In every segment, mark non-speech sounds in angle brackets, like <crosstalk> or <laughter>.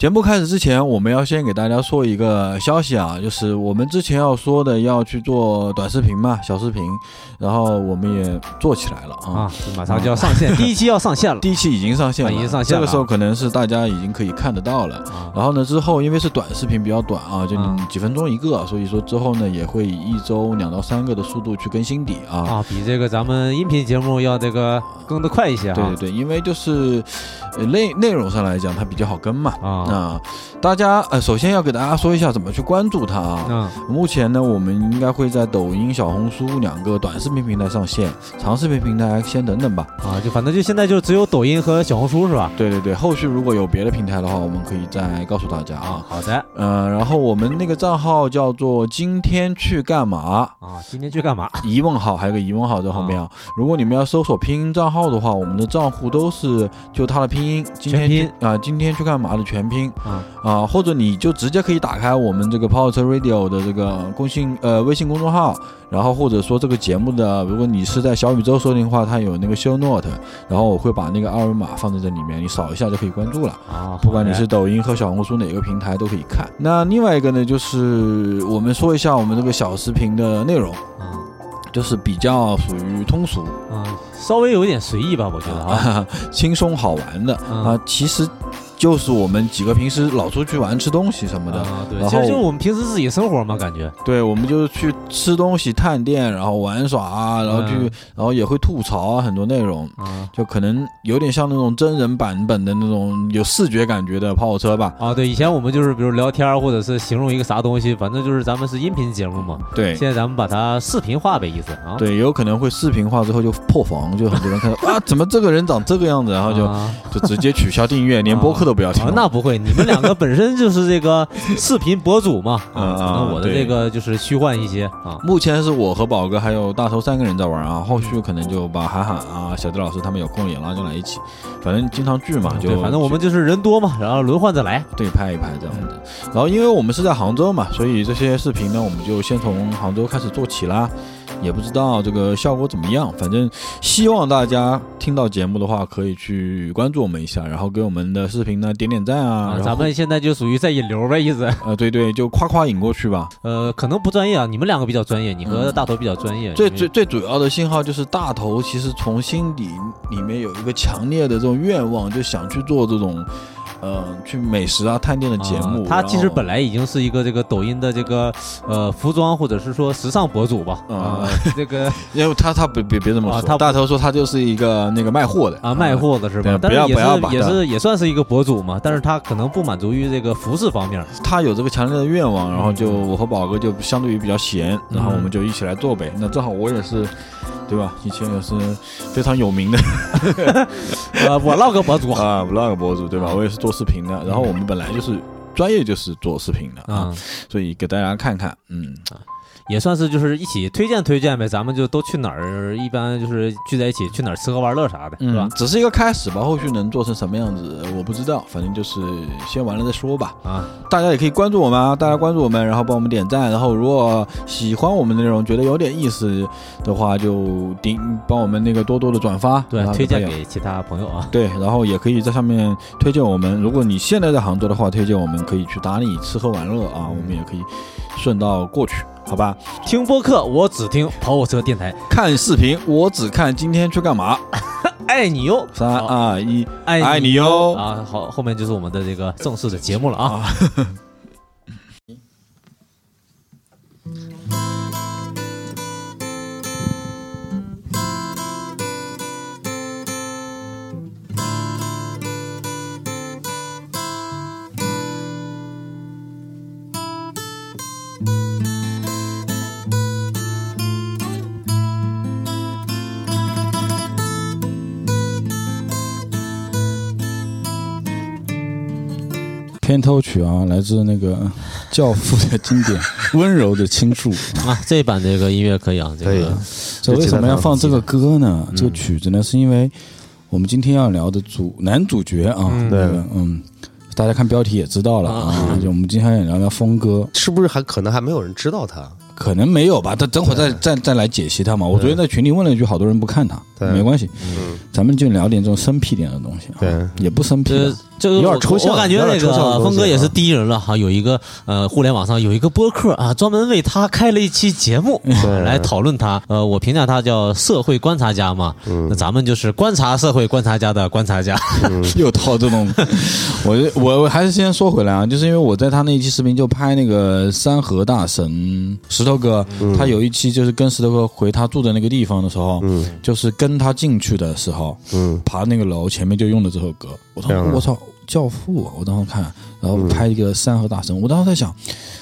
节目开始之前，我们要先给大家说一个消息啊，就是我们之前要说的要去做短视频嘛，小视频，然后我们也做起来了啊，啊，马上就要上线，第一期要上线了第一期已经上线了，啊已经上线了这个时候可能是大家已经可以看得到了。啊然后呢，之后因为是短视频比较短啊，就几分钟一个，所以说之后呢也会以一周两到三个的速度去更新底啊。啊，比这个咱们音频节目要这个更得快一些哈对对。对，因为就是呃内内容上来讲它比较好跟嘛。啊，啊，大家呃首先要给大家说一下怎么去关注它啊。嗯目前呢，我们应该会在抖音、小红书两个短视频平台上线，长视频平台先等等吧。啊，就反正就现在就只有抖音和小红书是吧？对对对，后续如果有别的平台的话，我们可以再告诉大家啊。好的呃，然后我们那个账号叫做“今天去干嘛啊，今天去干嘛？”疑问号，还有个疑问号在后面啊。如果你们要搜索拼音账号的话，我们的账户都是就它的拼音，今天啊、今天去干嘛的全拼啊啊，或者你就直接可以打开我们这个跑车 Radio 的这个公信呃微信公众号，然后或者说这个节目的，如果你是在小宇宙收听的话，它有那个 show note，然后我会把那个二维码放在这里面，你扫一下就可以关注了。啊，不管你是抖音和小红书哪个平台都可以看。那另外一个呢，就是我们说一下我们这个小视频的内容，啊就是比较属于通俗、啊，稍微有点随意吧，我觉得啊。<laughs> 轻松好玩的。嗯。啊，其实就是我们几个平时老出去玩、吃东西什么的。啊，对，然其实就是我们平时自己生活嘛，感觉。对，我们就是去吃东西、探店，然后玩耍啊，然后去，嗯。然后也会吐槽啊，很多内容，啊。就可能有点像那种真人版本的那种有视觉感觉的跑火车吧。啊，对，以前我们就是比如聊天或者是形容一个啥东西，反正就是咱们是音频节目嘛，对，现在咱们把它视频化呗，意思啊，对，有可能会视频化之后就破防，就很多人看到啊，怎么这个人长这个样子，然后就、啊就直接取消订阅，连播客都不要听。啊，那不会，你们两个本身就是这个 <laughs> 视频博主嘛，啊啊，可能我的这个就是虚幻一些啊，目前是我和宝哥还有大头三个人在玩啊，后续可能就把韩寒啊、小迪老师他们有空也拉进来一起，反正经常聚嘛，就对，反正我们就是人多嘛，然后轮换着来，对拍一拍这样子。然后因为我们是在杭州嘛，所以这些视频呢，我们就先从杭州开始做起啦。也不知道这个效果怎么样，反正希望大家听到节目的话，可以去关注我们一下，然后给我们的视频呢点点赞啊。啊，咱们现在就属于在引流呗，意思，<laughs> 呃，对对，就夸夸引过去吧。呃，可能不专业啊，你们两个比较专业，你和嗯大头比较专业，最最最主要的信号就是大头其实从心底里面有一个强烈的这种愿望，就想去做这种，呃，去美食啊探店的节目。啊他其实本来已经是一个这个抖音的这个呃服装或者是说时尚博主吧，啊啊，这个 <laughs> 因为他他别别别这么说，啊他大头说他就是一个那个卖货的啊卖。货的是吧对？但是也是也是也算是一个博主嘛，但是他可能不满足于这个服饰方面他有这个强烈的愿望，然后就嗯我和宝哥就相对于比较闲，然后我们就一起来做呗。那正好我也是，对吧？以前也是非常有名的 <laughs> 呃，我唠个博主啊 vlog 博主，对吧？我也是做视频的，然后我们本来就是专业就是做视频的啊，啊，所以给大家看看，嗯，也算是就是一起推荐推荐呗，咱们就都去哪儿，一般就是聚在一起去哪儿吃喝玩乐啥的，是吧嗯，？只是一个开始吧，后续能做成什么样子我不知道，反正就是先完了再说吧。啊，大家也可以关注我们啊，大家关注我们，然后帮我们点赞，然后如果喜欢我们的内容，觉得有点意思的话，就顶帮我们那个多多的转发，对推荐给其他朋友啊。对，然后也可以在上面推荐我们。如果你现在在杭州的话，推荐我们可以去打理吃喝玩乐啊，我们也可以顺道过去，好吧？听播客我只听跑火车电台，看视频我只看今天去干嘛，<laughs> 爱你哟，三二一，爱爱你哟啊！好，后面就是我们的这个正式的节目了啊。<laughs> 片头曲啊，来自那个《教父》的经典《<laughs> 温柔的倾诉》。啊，这一版这个音乐可以啊，这可以个这为什么要放这个歌呢？嗯。这个曲子呢，是因为我们今天要聊的主男主角啊，嗯。那个嗯，大家看标题也知道了啊，就我们今天也聊聊峰哥，是不是还可能还没有人知道他？可能没有吧，他等会儿再再再来解析他嘛。我昨天在群里问了一句，好多人不看他，对没关系，嗯，咱们就聊点这种生僻点的东西啊，对。也不生僻这的，这有点抽象我感觉那个峰哥也是啊第一人了哈，有一个呃，互联网上有一个播客啊，专门为他开了一期节目来讨论他。呃，我评价他叫社会观察家嘛，嗯。那咱们就是观察社会观察家的观察家。<laughs> 又套这种，<laughs> 我我我还是先说回来啊，就是因为我在他那一期视频就拍那个山河大神石头哥，他有一期就是跟石头哥回他住的那个地方的时候，嗯。就是跟他进去的时候，嗯。爬那个楼前面就用的这首歌，我当这样啊。时我操，教父啊！我当时看，然后拍一个山河大神，我当时在想，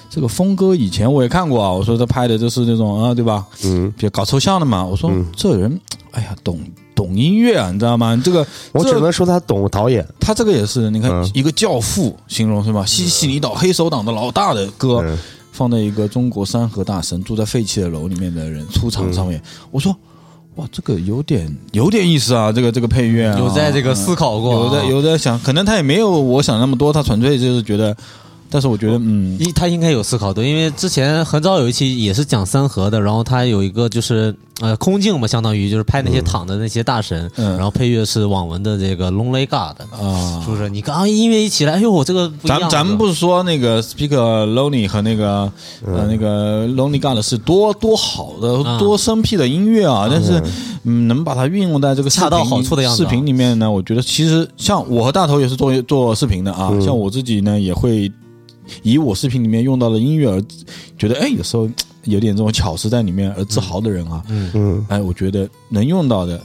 这个峰哥以前我也看过啊，我说他拍的就是那种啊，对吧？嗯，比较搞抽象的嘛，我说嗯。这人，哎呀，懂懂音乐啊，你知道吗？这个我只能说他懂导演，他这个也是，你看、嗯。一个教父形容是吧？西西里岛黑手党的老大的歌，嗯。放在一个中国山河大神住在废弃的楼里面的人出场上面，我说。哇，这个有点有点意思啊！这个这个配乐、啊、有在这个思考过啊有在有在想，可能他也没有我想那么多，他纯粹就是觉得，但是我觉得，嗯，一他应该有思考的，因为之前很早有一期也是讲三河的，然后他有一个就是呃空镜嘛，相当于就是拍那些躺的那些大神，嗯。然后配乐是网文的这个 Lonely God，啊。是，不是？你刚刚音乐一起来，哎呦，我这个不咱咱们不是说那个 Speaker Lonely 和那个、呃那个 Lonely God 是多多好的、啊。多生僻的音乐啊，但是嗯，能把它运用在这个恰到好处的样子啊。视频里面呢，我觉得其实像我和大头也是做做视频的啊，嗯。像我自己呢也会以我视频里面用到的音乐而觉得哎，有时候有点这种巧思在里面而自豪的人啊，嗯嗯哎，我觉得能用到的。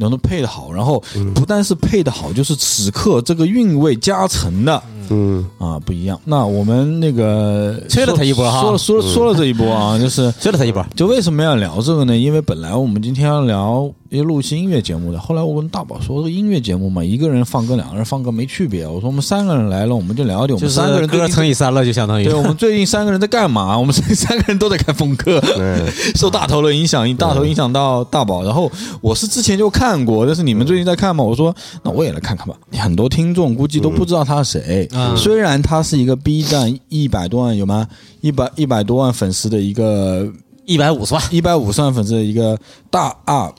能够配的好，然后嗯不但是配的好，就是此刻这个韵味加成的，嗯啊，不一样。那我们那个吹了他一波哈说了说了说了这一波啊，就是吹了他一波。就为什么要聊这个呢？因为本来我们今天要聊一录一期音乐节目的，后来我跟大宝说，这个音乐节目嘛，一个人放歌，两个人放歌没区别。我说我们三个人来了，我们就聊点我们三个人最歌乘以三了，就相当于对我们最近三个人在干嘛？我们这 <laughs> 三个人都在看风歌。嗯 <laughs> 受大头的影响，大头影响到大宝。然后我是之前就看过，但是你们最近在看吗？我说那我也来看看吧。很多听众估计都不知道他是谁，嗯虽然他是一个 B 站一百多万有吗？一百一百多万粉丝的一个一百五十万。一百五十万粉丝的一个大 UP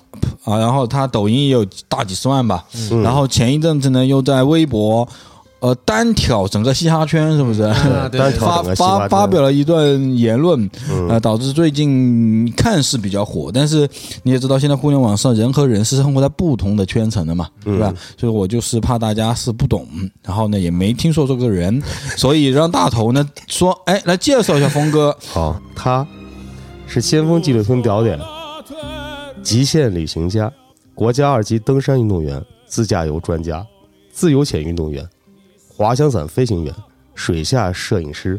啊，然后他抖音也有大几十万吧。嗯然后前一阵子呢，又在微博。呃，单挑整个嘻哈圈是不是？啊 <laughs> 单挑发发发表了一段言论，嗯呃，导致最近看似比较火，但是你也知道，现在互联网上人和人是生活在不同的圈层的嘛，对吧？所以我就是怕大家是不懂，然后呢也没听说这个人，所以让大头呢说，哎，来介绍一下峰哥。好，他是先锋纪录村屌点，极限旅行家，国家二级登山运动员，自驾游专家，自由潜运动员，滑翔伞飞行员，水下摄影师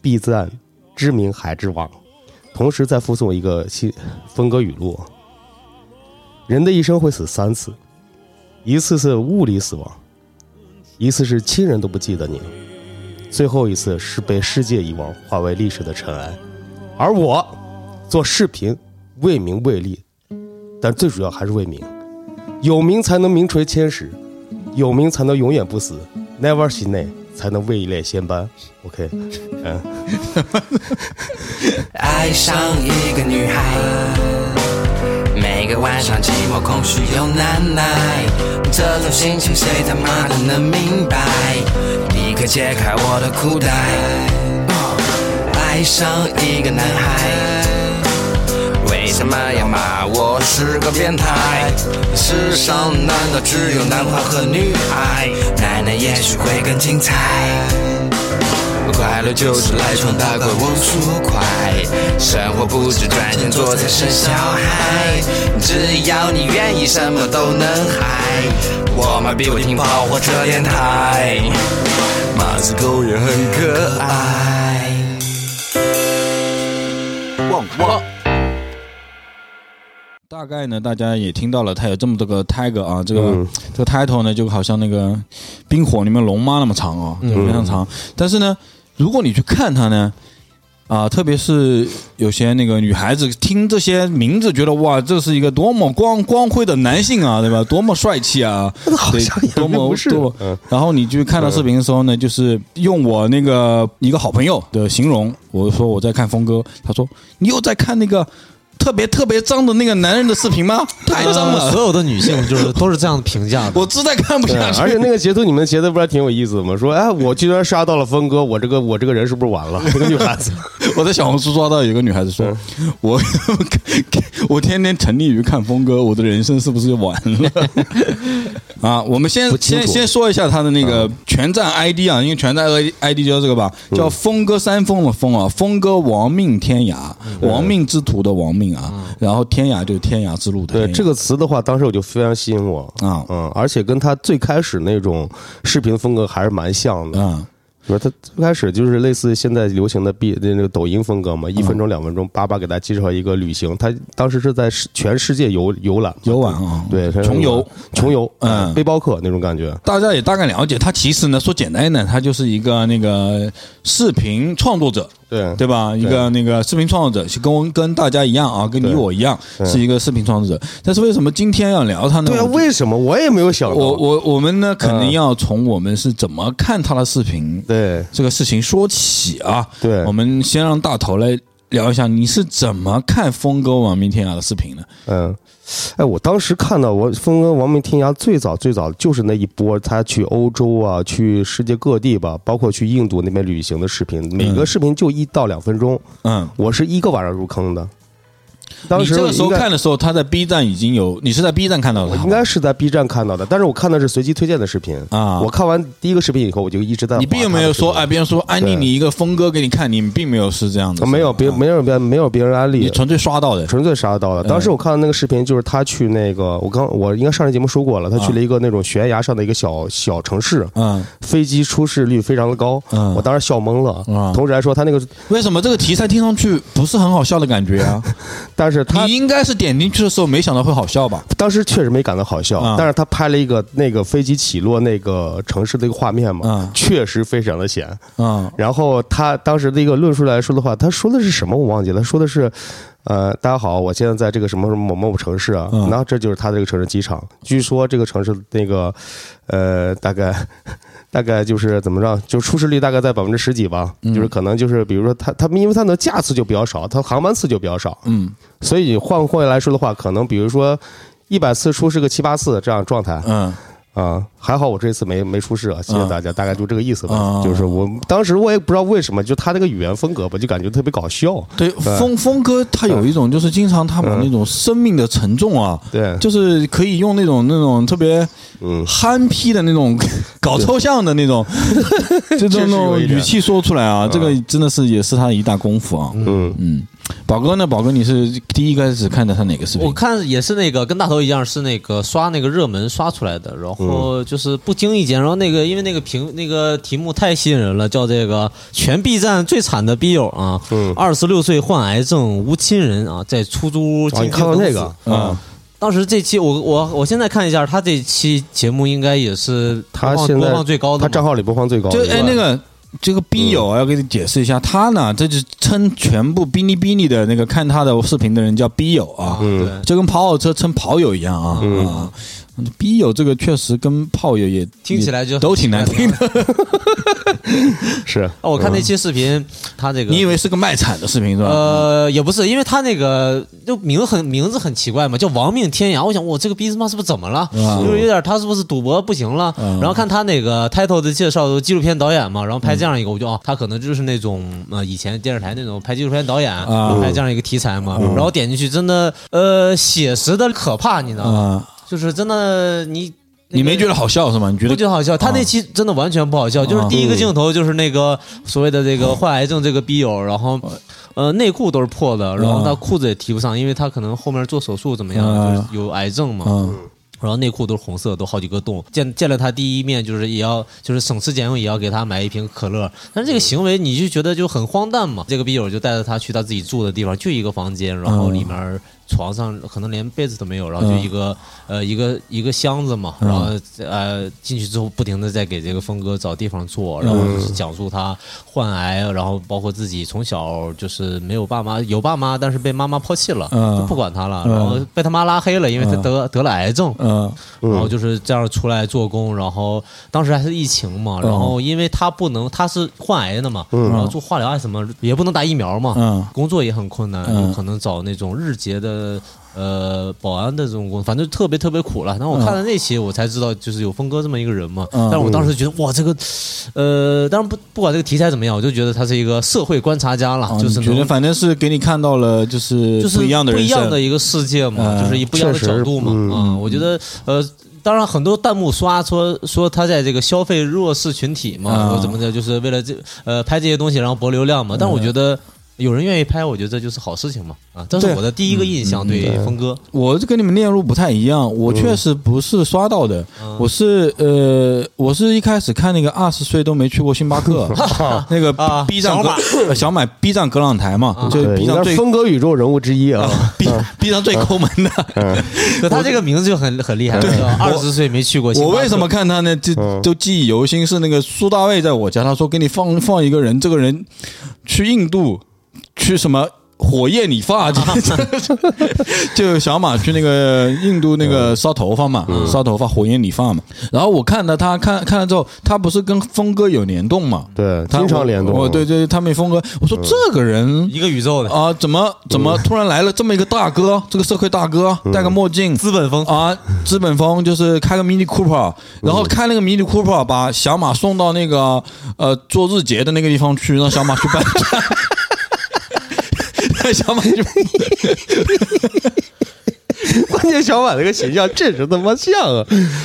，B 站知名海之王。同时再附送一个新风格语录：人的一生会死三次，一次是物理死亡，一次是亲人都不记得你了。最后一次是被世界遗忘，化为历史的尘埃。而我做视频，为名为利，但最主要还是为名。有名才能名垂千史，有名才能永远不死。Never 心内才能位列仙班。OK，嗯，爱上一个女孩，每个晚上寂寞、空虚又难耐，这种心情谁他妈的能明白？立刻解开我的裤带，爱上一个男孩。为什么要骂我是个变态？世上难道只有男孩和女孩？奶奶也许会更精彩。快乐就是来闯大怪，往出快。生活不止赚钱做菜生小孩，只要你愿意，什么都能嗨。我妈比不听跑火车电台，马子狗也很可爱。汪汪。大概呢，大家也听到了，它有这么多个 tag 啊，这个、嗯这个 title 呢，就好像那个冰火里面龙妈那么长哦，嗯。非常长。但是呢，如果你去看它呢，啊，特别是有些那个女孩子听这些名字，觉得哇，这是一个多么光光辉的男性啊，对吧？多么帅气啊，对好像也多么不是。多么。嗯。然后你去看到视频的时候呢，就是用我那个一个好朋友的形容，我说我在看峰哥，他说你又在看那个特别特别脏的那个男人的视频吗？<laughs> 太脏了，呃所有的女性就是都是这样评价的。我实在看不下去。而且那个截图你们截的不是还挺有意思的吗？说哎，我居然杀到了峰哥，我这个我这个人是不是完了？<laughs> 这个女孩子，<laughs> 我在小红书刷到有个女孩子说，我我天天沉溺于看峰哥，我的人生是不是就完了？啊，我们先先先说一下他的那个全站 ID 啊，因为全站 ID 就叫这个吧，叫峰哥山峰的峰啊，峰哥亡命天涯，亡命之徒的亡命啊，然后天涯就是天涯之路的对这个词的话，当时我就非常吸引我。啊。嗯，而且跟他最开始那种视频风格还是蛮像的。啊。比如他最开始就是类似现在流行的 B 那个抖音风格嘛，一分钟两分钟，叭叭给大家介绍一个旅行。他当时是在世全世界游游览，游玩啊，对，穷游。穷游，<laughs> 嗯。背包客那种感觉。大家也大概了解，他其实呢，说简单一点，他就是一个那个视频创作者，对对吧？一个那个视频创作者，是跟我跟大家一样啊，跟你我一样，是一个视频创作者。但是为什么今天要聊他呢？对啊，为什么我也没有想过？我我我们呢，肯定嗯要从我们是怎么看他的视频对这个事情说起啊。对我们先让大头来聊一下，你是怎么看峰哥亡命天涯的视频的？嗯，哎，我当时看到我峰哥亡命天涯最早最早就是那一波，他去欧洲啊，去世界各地吧，包括去印度那边旅行的视频，每个视频就一到两分钟，嗯，我是一个晚上入坑的。当时你这个时候看的时候，他在 B 站已经有，你是在 B 站看到的，我应该是在 B 站看到的，但是我看的是随机推荐的视频。啊。我看完第一个视频以后，我就一直在。你并没有说，哎，，别人说安利你一个峰哥给你看，你并没有是这样的，没有别没有别没有别人安利，你纯粹刷到的，纯粹刷到的。当时我看到那个视频，就是他去那个，我刚我应该上期节目说过了，他去了一个那种悬崖上的一个小小城市，嗯飞机出事率非常的高，嗯我当时笑懵了。嗯同时还说，他那个，为什么这个题材听上去不是很好笑的感觉啊？<laughs> 但是他你应该是点进去的时候没想到会好笑吧？当时确实没感到好笑嗯，但是他拍了一个那个飞机起落那个城市的一个画面嘛嗯，确实非常的险。嗯然后他当时的一个论述来说的话，他说的是什么我忘记了，他说的是，呃，大家好，我现在在这个什么什么某某某城市啊，嗯然后这就是他这个城市机场，据说这个城市那个，呃，大概大概就是怎么着，就出事率大概在百分之十几吧，嗯。就是可能就是比如说他他们因为他的架次就比较少，他航班次就比较少，嗯。所以换过来说的话，可能比如说一百次出事个七八次这样状态，嗯啊，还好我这次没没出事啊，谢谢大家，大概就这个意思吧。啊。就是我当时我也不知道为什么，就他那个语言风格吧，就感觉特别搞笑。对，峰峰哥他有一种就是经常他把那种生命的沉重啊，对，就是可以用那种那种特别嗯，憨批的那种搞抽象的那种，<laughs> 这种那种语气说出来啊，这个真的是也是他的一大功夫啊。嗯，嗯，宝哥呢？宝哥，你是第一开始看的他哪个视频我？看也是那个跟大头一样，是那个刷那个热门刷出来的，然后就是不经意间，然后那个因为那个评那个题目太吸引人了，叫这个全 B 站最惨的 B 友啊，嗯二十六岁患癌症无亲人啊，在出租屋你看到那个嗯啊？当时这期我我我现在看一下，他这期节目应该也是他现在播放最高的，他账号里播放最高的。就哎，那个这个 B 友啊要给你解释一下，他呢，这就称全部哔哩哔哩的那个看他的视频的人叫 B 友啊，嗯。就跟跑跑车称跑友一样啊嗯。啊。B 友这个确实跟炮友也 <laughs> 听起来就都挺难听的。<laughs> 是 <laughs> 哦，我看那期视频，他这个你以为是个卖惨的视频是吧？呃，也不是，因为他那个就名很名字很奇怪嘛，叫亡命天涯。我想，我这个逼他妈是不是怎么了？啊就是有点他是不是赌博不行了？嗯然后看他那个 title 的介绍，都纪录片导演嘛，然后拍这样一个，我就哦，他可能就是那种呃以前电视台那种拍纪录片导演，然后拍这样一个题材嘛。然后点进去，真的呃写实的可怕，你知道吗？啊，就是真的你。你没觉得好笑是吗？你觉得不觉得好笑？他那期真的完全不好笑，就是第一个镜头就是那个所谓的这个患癌症这个逼友，然后呃内裤都是破的，然后他裤子也提不上，因为他可能后面做手术怎么样，嗯就是有癌症嘛。嗯然后内裤都是红色，都好几个洞。见见了他第一面，就是也要就是省吃俭用也要给他买一瓶可乐。但是这个行为你就觉得就很荒诞嘛。这个逼友就带着他去他自己住的地方，就一个房间，然后里面床上可能连被子都没有，然后就嗯。一个、呃一个一个箱子嘛，然后呃进去之后不停的在给这个峰哥找地方坐，然后就是讲述他患癌，然后包括自己从小就是没有爸妈，有爸妈但是被妈妈抛弃了，嗯。就不管他了，嗯。然后被他妈拉黑了，因为他得、得了癌症，嗯。然后就是这样出来做工，然后当时还是疫情嘛，然后因为他不能，他是患癌的嘛，然后做化疗啊什么也不能打疫苗嘛，嗯。工作也很困难，可能找那种日结的呃保安的这种工作，反正特别特别苦了。然后我看了那期，我才知道就是有峰哥这么一个人嘛。嗯但是我当时觉得哇，这个呃，当然不不管这个题材怎么样，我就觉得他是一个社会观察家了，啊就是觉得反正是给你看到了，就是就是不一样的人不一样的一个世界嘛，嗯就是一不一样的角度嘛。嗯啊，我觉得呃。当然，很多弹幕刷说说他在这个消费弱势群体嘛，嗯说怎么的，就是为了这呃拍这些东西，然后博流量嘛。但我觉得有人愿意拍，我觉得这就是好事情嘛。啊，这是我的第一个印象对峰哥。我这跟你们链路不太一样，我确实不是刷到的，我是呃，我是一开始看那个二十岁都没去过星巴克 <laughs> <laughs> 那个啊 B 站格小马呃小买 B 站格朗台嘛，就对，B 站最峰哥宇宙人物之一啊。<laughs> B B 站最抠门的。对他这个名字就很很厉害，二十岁没去过星巴克。我为什么看他呢？就嗯就记忆犹新，是那个苏大卫在我家，他说给你放放一个人，这个人去印度去什么。火焰理发，就 <laughs> <laughs> 就小马去那个印度那个烧头发嘛，烧头发火焰理发嘛。然后我看到他看看了之后，他不是跟峰哥有联动嘛？对，他经常联动。我对对，他们峰哥，我说这个人一个宇宙的啊，怎么怎么突然来了这么一个大哥，这个社会大哥，戴个墨镜，资本风啊，资本风就是开个 Mini Cooper，然后开那个 Mini Cooper 把小马送到那个呃做日结的那个地方去，让小马去办。让小马去，<laughs> 关键小马那个形象确实他妈像啊！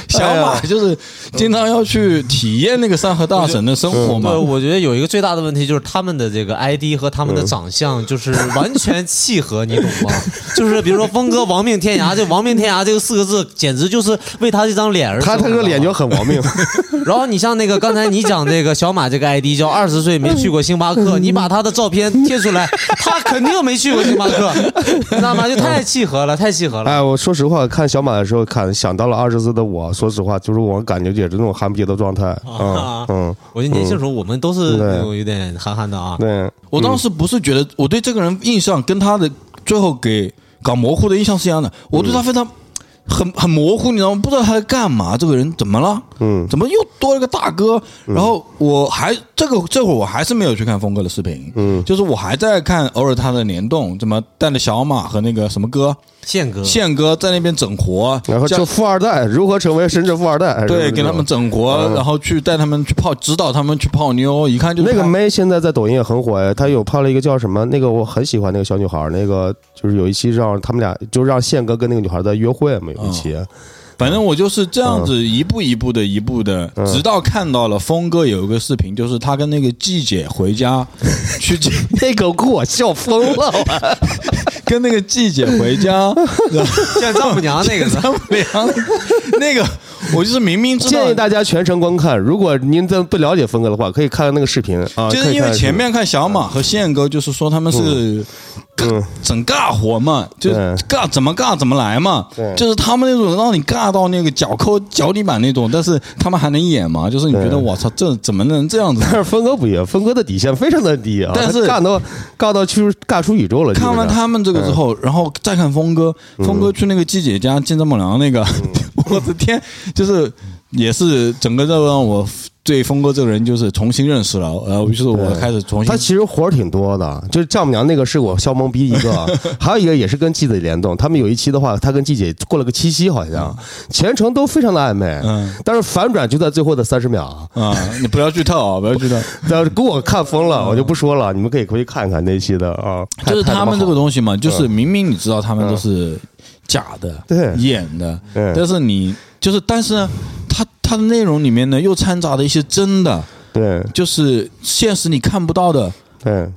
小马就是经常要去体验那个山河大神的生活嘛对，。我觉得有一个最大的问题就是他们的这个 ID 和他们的长相就是完全契合，你懂吗？<laughs> 就是比如说峰哥亡命天涯，这亡命天涯这个四个字简直就是为他这张脸而他生这个脸就很亡命。<laughs> 然后你像那个刚才你讲这个小马这个 ID 叫二十岁没去过星巴克，你把他的照片贴出来，他肯定没去过星巴克，你知道吗？就太契合了，太契合了。哎，我说实话，看小马的时候，看想到了二十岁的我。说实话，就是我感觉也是那种憨逼的状态。嗯嗯，我觉得年轻时候我们都是那种有点憨憨的啊。对，我当时不是觉得我对这个人印象跟他的最后给搞模糊的印象是一样的，我对他非常。很很模糊，你知道吗？不知道他在干嘛，这个人怎么了？嗯怎么又多了个大哥？然后我还这个这会儿我还是没有去看峰哥的视频，嗯就是我还在看偶尔他的联动，怎么带着小马和那个什么哥宪哥，宪哥在那边整活，然后这富二代如何成为深圳富二代？对，给他们整活，嗯然后去带他们去泡，指导他们去泡妞，一看就那个妹现在在抖音也很火哎，她有泡了一个叫什么？那个我很喜欢那个小女孩，那个就是有一期让他们俩就让宪哥跟那个女孩在约会嘛，有一期。反正我就是这样子一步一步的、一步的，嗯直到看到了峰哥有一个视频，就是他跟那个季姐回家 <laughs> 去见，那个给我笑疯了，<laughs> 跟那个季姐回家，<laughs> 然后像丈母娘那个丈母娘那个，我就是明明知道建议大家全程观看。如果您真不了解峰哥的话，可以看看那个视频啊。就是因为前面看小马和宪哥，就是说他们是嗯整尬活嘛，就是尬怎么尬怎么来嘛，就是他们那种让你尬到那个脚抠脚底板那种，但是他们还能演嘛，就是你觉得我操，这怎么能这样子？<laughs> 但是峰哥不一样，峰哥的底线非常的低啊，但是他尬到尬到去尬出宇宙了。看完他们这个之后，然后再看峰哥，峰哥去那个季姐家见丈母娘那个，<laughs> 我的天，就是也是整个这让我对峰哥这个人就是重新认识了，然后于是我开始重新他其实活儿挺多的，就是丈母娘那个是我笑懵逼一个，还有一个也是跟季子联动。他们有一期的话，他跟季姐过了个七夕，好像全程都非常的暧昧，嗯但是反转就在最后的三十秒。啊，你不要剧透啊，不要剧透。要是给我看疯了，我就不说了，你们可以回去看看那期的啊。就是他们这个，东西嘛，就是明明你知道他们都是假的，对演的，对但是你就是，但是呢，他它的内容里面呢又掺杂了一些真的，对。就是现实你看不到的，对，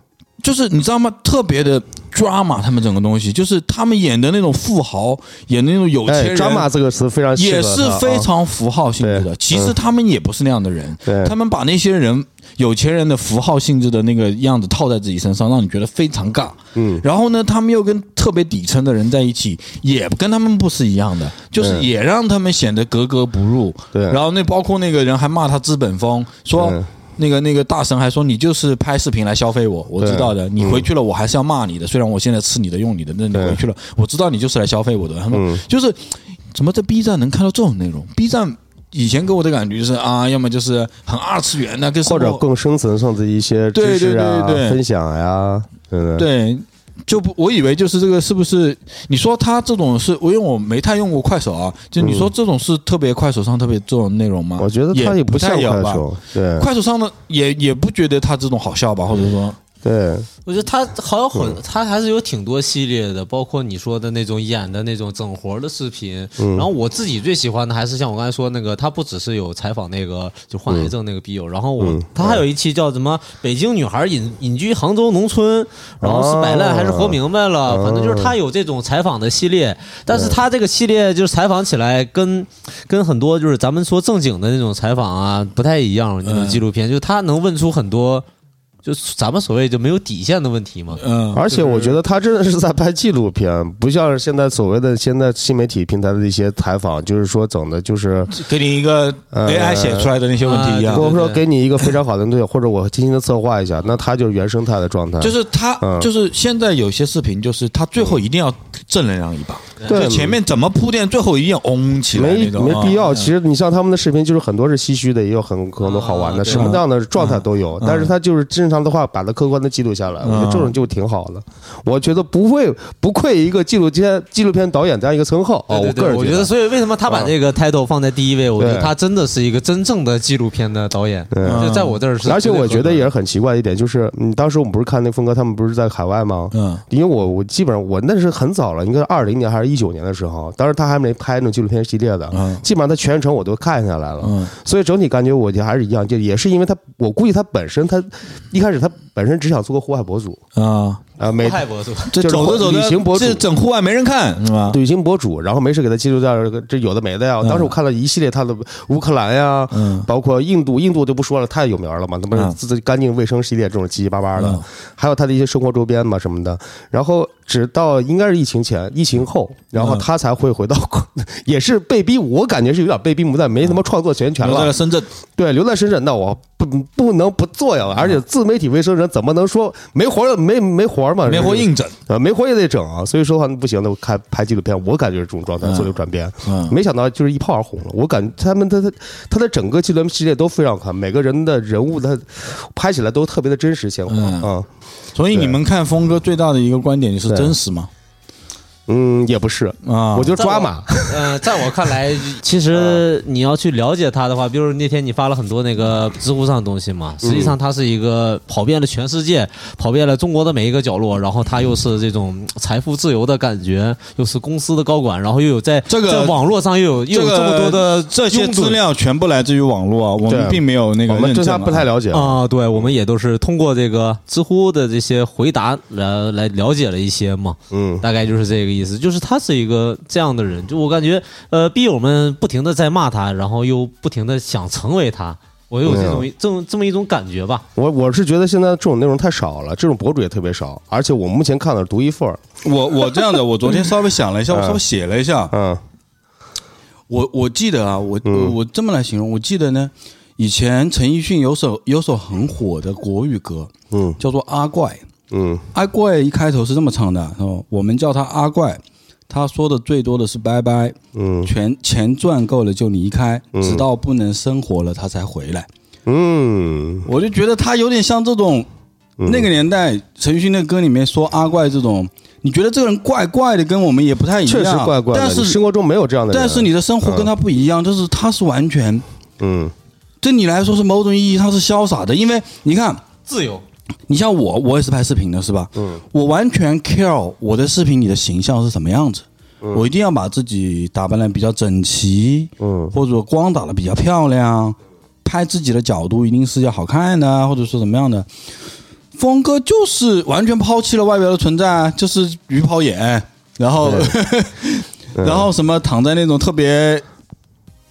就是你知道吗？特别的 drama，他们整个东西就是他们演的那种富豪，演的那种有钱哎人。，drama 这个词非常也是非常符号性质的。其实他们也不是那样的人，对他们把那些人有钱人的符号性质的那个样子套在自己身上，让你觉得非常尬。嗯，然后呢，他们又跟特别底层的人在一起，也跟他们不是一样的，就是也让他们显得格格不入。对然后那包括那个人还骂他资本风，说对那个那个大神还说你就是拍视频来消费我，我知道的。你回去了，我还是要骂你的。虽然我现在吃你的用你的，那你回去了，我知道你就是来消费我的。他们嗯就是怎么在 B 站能看到这种内容？B 站以前给我的感觉就是啊，要么就是很二次元的，或者更深层上的一些知识啊、对对对对分享呀，嗯，对，就不，我以为就是这个是不是？你说他这种是，我因为我没太用过快手啊，就你说这种是特别快手上特别这种内容吗？我觉得他也不像太有吧。快手，对快手上的也也不觉得他这种好笑吧，或者说，对，我觉得他好像很，他还是有挺多系列的，包括你说的那种演的那种整活的视频。然后我自己最喜欢的还是像我刚才说那个，他不只是有采访那个就患癌症那个笔友，然后我嗯。他还有一期叫什么“北京女孩隐隐居杭州农村”，然后是摆烂还是活明白了，反正就是他有这种采访的系列，但是他这个系列就是采访起来跟跟很多就是咱们说正经的那种采访啊不太一样，那种纪录片，就是他能问出很多。就是咱们所谓就没有底线的问题嘛，嗯，而且我觉得他真的是在拍纪录片，不像是现在所谓的现在新媒体平台的一些采访，就是说整的就是，给你一个呃 AI 写出来的那些问题一样如果说给你一个非常好的对，或者我精心的策划一下，那他就是原生态的状态，就是他嗯就是现在有些视频，就是他最后一定要正能量一把，对就前面怎么铺垫，最后一定要嗡起来没，没必要。啊其实你像他们的视频，就是很多是唏嘘的，也有很很多好玩的，什么样的状态都有。但是他就是正常的话，把它客观的记录下来，我觉得这种就挺好的。我觉得不会不愧一个纪录片纪录片导演这样一个称号啊。我个人觉我觉得，所以为什么他把这个 title 放在第一位？我觉得他真的是一个真正的纪录片的导演，对就在我这儿是。而且我觉得也是很奇怪的一点，就是嗯，当时我们不是看那峰哥他们不是在海外吗？嗯因为我我基本上我那是很早了，应该是二零年还是一九年的时候，当时他还没拍那种纪录片系列的，嗯基本上他全程我都看下来了。嗯所以整体感觉我觉得还是一样，就也是因为他，我估计他本身他一开始他本身只想做个户外博主。啊，啊，美泰博主，这就是走着走着，旅行博主这整户外没人看是吧？旅行博主，然后没事给他记录点这个这有的没的呀。当时我看了一系列他的乌克兰呀，嗯包括印度，印度就不说了，太有名了嘛，那不嗯是自干净卫生系列这种七七八八的嗯，还有他的一些生活周边嘛什么的。然后直到应该是疫情前、疫情后，然后嗯他才会回到，也是被逼，我感觉是有点被逼无奈，没什么创作权权了留在。深圳，对，留在深圳，那我不不能不做呀。而且自媒体卫生人怎么能说没活没没活儿嘛？没活硬整，啊，没活也得整啊。所以说的话不行，的我看拍纪录片，我感觉是这种状态做了转变。嗯没想到就是一炮而红了。我感他们他他他的整个纪录片系列都非常好看，每个人的人物他拍起来都特别的真实鲜活嗯啊。所以你们看峰哥最大的一个观点就是真实嘛？嗯，也不是，啊，我就抓马。呃，在我看来，<laughs> 其实你要去了解他的话，比如那天你发了很多那个知乎上的东西嘛，实际上他是一个跑遍了全世界，跑遍了中国的每一个角落，然后他又是这种财富自由的感觉，又是公司的高管，然后又有在这个在网络上又有又有这么多的这些资料全部来自于网络啊，我们并没有那个我们对他不太了解。啊、对，我们也都是通过这个知乎的这些回答来来了解了一些嘛，嗯，大概就是这个意思，就是他是一个这样的人，就我感觉，呃，笔友们不停的在骂他，然后又不停的想成为他，我有这种这么这么一种感觉吧。我我是觉得现在这种内容太少了，这种博主也特别少，而且我目前看的是独一份儿。我我这样的，我昨天稍微想了一下，<laughs> 我稍微写了一下，嗯我我记得啊，我嗯我这么来形容，我记得呢，以前陈奕迅有首有首很火的国语歌，嗯叫做《阿怪》。嗯。阿怪一开头是这么唱的，哦，我们叫他阿怪，他说的最多的是拜拜，嗯。钱钱赚够了就离开，嗯。直到不能生活了他才回来。嗯，我就觉得他有点像这种嗯。那个年代陈奕迅的歌里面说阿怪这种，你觉得这个人怪怪的，跟我们也不太一样，确实怪怪的。但是生活中没有这样的人，但是你的生活跟他不一样，就是他是完全嗯。对你来说是某种意义他是潇洒的，因为你看。自由，你像我，我也是拍视频的，是吧？嗯，我完全 care 我的视频里的形象是什么样子，我一定要把自己打扮的比较整齐，嗯。或者光打的比较漂亮，拍自己的角度一定是要好看的，或者说怎么样的。峰哥就是完全抛弃了外表的存在啊，就是鱼泡眼，然后 <laughs> 然后什么躺在那种特别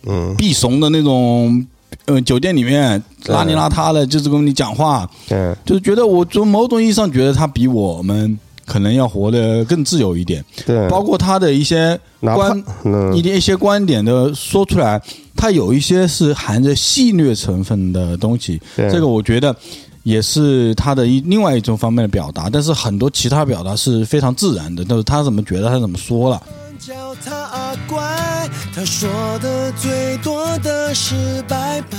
嗯，避怂的那种呃酒店里面邋里邋遢的，就是跟你讲话，对，就是觉得我从某种意义上觉得他比我们可能要活得更自由一点，对，包括他的一些观嗯。一点一些观点的说出来，他有一些是含着戏谑成分的东西，对。这个我觉得也是他的一另外一种方面的表达，但是很多其他表达是非常自然的，就是他怎么觉得他怎么说了。他说的最多的是拜拜。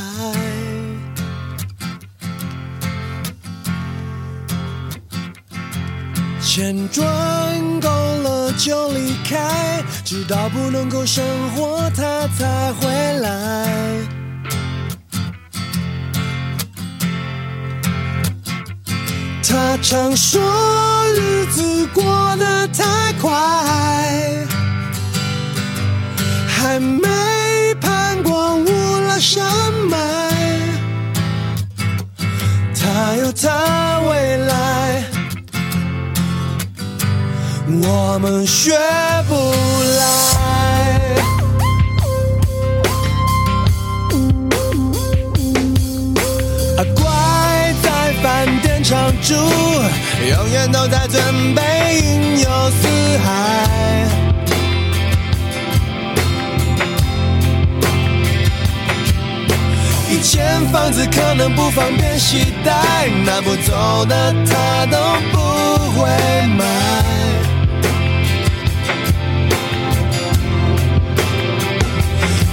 钱赚够了就离开，直到不能够生活他才回来。他常说日子过得太快，还没攀过乌拉山脉。他有他未来，我们学不来。啊，乖，在饭店常住，永远都在准备云游四海。以前房子可能不方便携带，拿不走的他都不会买。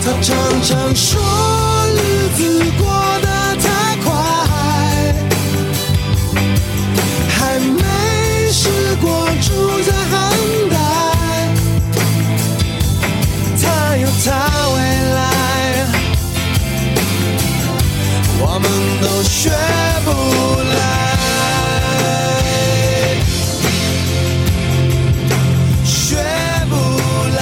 他常常说日子过得太快，还没试过住在汉代。他有他未来，我们都学不来，学不来。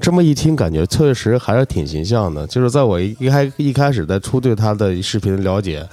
这么一听，感觉确实还是挺形象的。就是在我一开一开始在初对他的视频了解，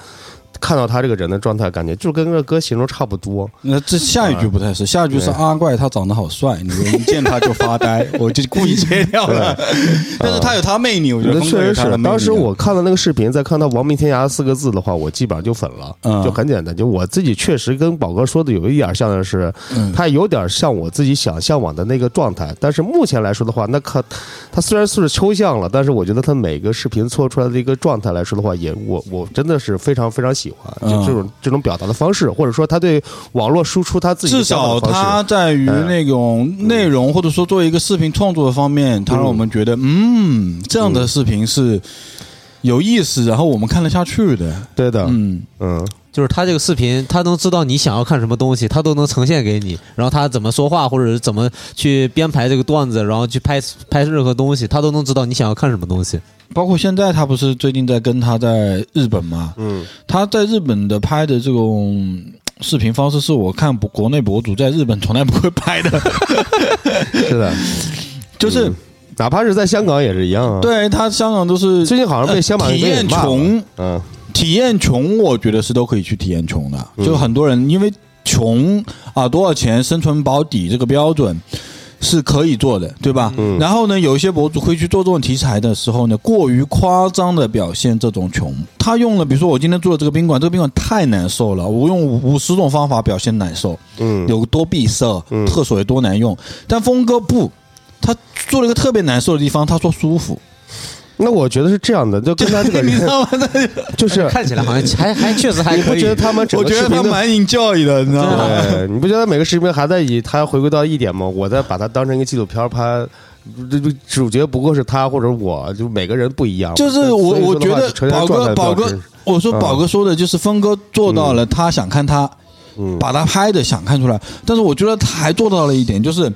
看到他这个人的状态，感觉就跟这歌形容差不多。那这下一句不太是，下一句是阿怪他长得好帅，你一见他就发呆，我就故意切掉了。<laughs> 但是他有他魅力，我觉得确实是当时我看到那个视频，再看到“亡命天涯”四个字的话，我基本上就粉了，嗯就很简单。就我自己确实跟宝哥说的有一点像的是，嗯他有点像我自己想向往的那个状态。但是目前来说的话，那可他虽然是抽象了，但是我觉得他每个视频做出来的一个状态来说的话，也我我真的是非常非常喜欢，就嗯。这种这种表达的方式，或者说他对网络输出他自己的至少他在于那种内容或者说作为一个视频创作的方面，他让我们觉得，嗯，这样的视频是有意思，然后我们看得下去的。对的，嗯，嗯，就是他这个视频，他能知道你想要看什么东西，他都能呈现给你。然后他怎么说话，或者是怎么去编排这个段子，然后去拍 <laughs> 拍任何东西，他都能知道你想要看什么东西。包括现在他不是最近在跟他在日本嘛，嗯，他在日本的拍的这种视频方式，是我看国国内博主在日本从来不会拍的，<laughs> 是的，就是哪怕是在香港也是一样啊。，对他香港都是最近好像被香港人给体验穷，嗯，体验穷，我觉得是都可以去体验穷的。嗯就很多人因为穷啊，多少钱生存保底这个标准是可以做的，对吧？嗯然后呢，有一些博主会去做这种题材的时候呢，过于夸张的表现这种穷。他用了，比如说我今天住的这个宾馆，这个宾馆太难受了，我用五十种方法表现难受，嗯，有多闭塞，嗯厕所有多难用。但峰哥不，他做了一个特别难受的地方，他说舒服，那我觉得是这样的，就跟他这个人，<laughs> 你知道吗？就是看起来好像还还确实还可以你不觉。得他们整我觉得个视频的他蛮引教育的，你知道吗？对，你不觉得每个视频还在以他回归到一点吗？我在把它当成一个纪录片拍，这这主角不过是他或者我，就每个人不一样。就是我，我觉得宝哥，宝哥我说嗯宝哥说的就是峰哥做到了，他想看他，嗯把他拍的想看出来，但是我觉得他还做到了一点，就是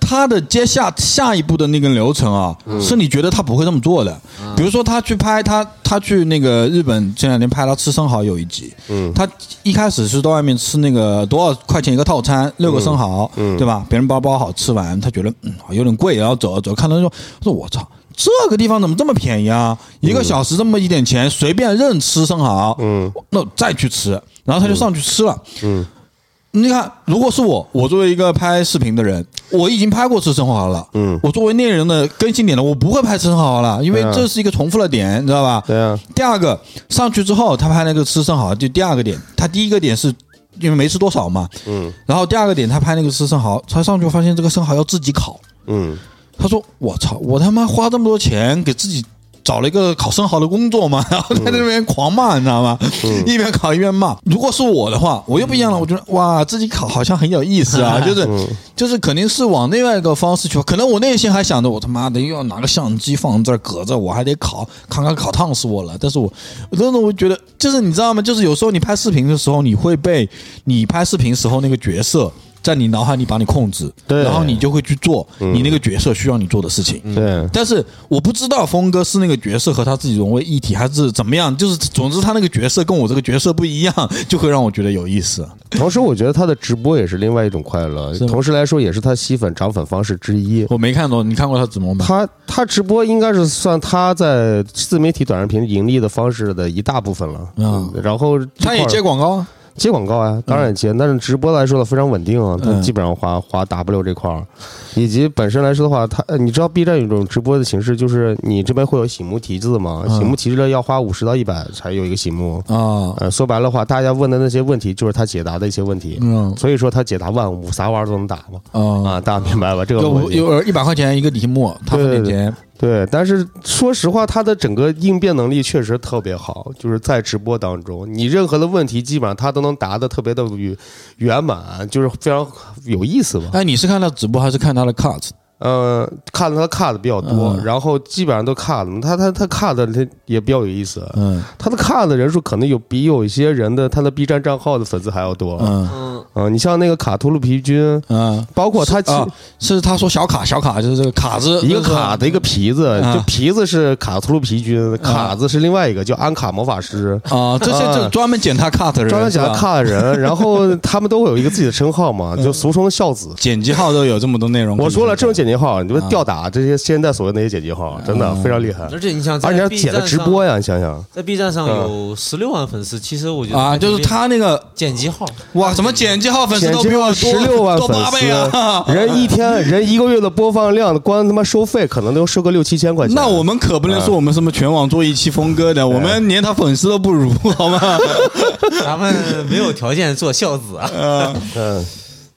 他的接下下一步的那个流程啊，嗯是你觉得他不会这么做的。比如说他去拍他，他去那个日本前两天拍他吃生蚝有一集，嗯他一开始是到外面吃那个多少块钱一个套餐，六个生蚝，嗯对吧？别人包包好吃完，他觉得嗯有点贵，然后走了走，看到说说我操，这个地方怎么这么便宜啊？一个小时这么一点钱，随便任吃生蚝，嗯，那再去吃，然后他就上去吃了，嗯。你看，如果是我，我作为一个拍视频的人，我已经拍过吃生蚝了。嗯我作为内容的更新点了，我不会拍吃生蚝了，因为这是一个重复的点，你知道吧？对啊，第二个上去之后，他拍那个吃生蚝，就第二个点，他第一个点是因为没吃多少嘛，嗯然后第二个点他拍那个吃生蚝，他上去发现这个生蚝要自己烤，嗯他说我操，我他妈花这么多钱给自己。找了一个烤生蚝的工作嘛，<laughs> 然后在那边狂骂，你知道吗？一边烤一边骂。如果是我的话，我又不一样了。我觉得哇，自己烤好像很有意思啊，<laughs> 就是就是肯定是往另外一个方式去。可能我内心还想着，我他妈的又要拿个相机放这儿搁着，我还得烤，看看烤烫死我了。但是我我真的我觉得，就是你知道吗？就是有时候你拍视频的时候，你会被你拍视频时候那个角色。在你脑海里把你控制，对然后你就会去做你那个角色需要你做的事情。对，但是我不知道峰哥是那个角色和他自己融为一体，还是怎么样。就是总之他那个角色跟我这个角色不一样，<laughs> 就会让我觉得有意思。同时我觉得他的直播也是另外一种快乐，同时来说也是他吸粉涨粉方式之一。我没看懂，你看过他直播吗？他他直播应该是算他在自媒体短视频盈利的方式的一大部分了。嗯然后他也接广告啊。接广告啊，当然接，但是直播来说的非常稳定啊，它嗯基本上划划 W 这块儿，以及本身来说的话，它呃你知道 B 站有一种直播的形式，就是你这边会有醒目题字嘛，嗯。醒目题字要花五十到一百才有一个醒目，啊，呃，说白了话，大家问的那些问题就是他解答的一些问题，嗯。所以说他解答万物，啥玩意儿都能答嘛，啊，啊，大家明白吧？这个有有一百块钱一个题目，他分点钱。对，对但是说实话，他的整个应变能力确实特别好，就是在直播当中，你任何的问题基本上他都能答得特别的圆圆满，就是非常有意思吧。哎，你是看他直播还是看他的 cut？呃，看他 cut 比较多，嗯。然后基本上都 cut，他他他 cut 他也比较有意思，嗯。他的 cut 的人数可能有比有一些人的他的 B 站账号的粉丝还要多。嗯。嗯，啊，你像那个卡图鲁皮君，嗯，包括他其啊，是他说小卡小卡就是这个卡子，一个卡的一个皮子，啊就皮子是卡图鲁皮君，卡子是另外一个叫安卡魔法师。啊，这些就专门剪他 cut 的人，专门讲是吧？cut 的人，<laughs> 然后他们都会有一个自己的称号嘛，就俗称孝子。剪辑号都有这么多内容。我说了，这种剪辑号，你们吊打这些现在所谓那些剪辑号，真的非常厉害。而且你想，而且剪了直播呀，你想想，在 B 站上嗯有十六万粉丝，其实我觉得啊，就是他那个剪辑号，哇，什么剪辑号粉丝都比我多十六万多八倍啊！<laughs> 人一天人一个月的播放量，光他妈收费可能都收个六七千块钱。那我们可不能说我们什么全网做一期峰哥的，我们连他粉丝都不如，好吗？<laughs> 咱们没有条件做孝子啊。<laughs> 嗯，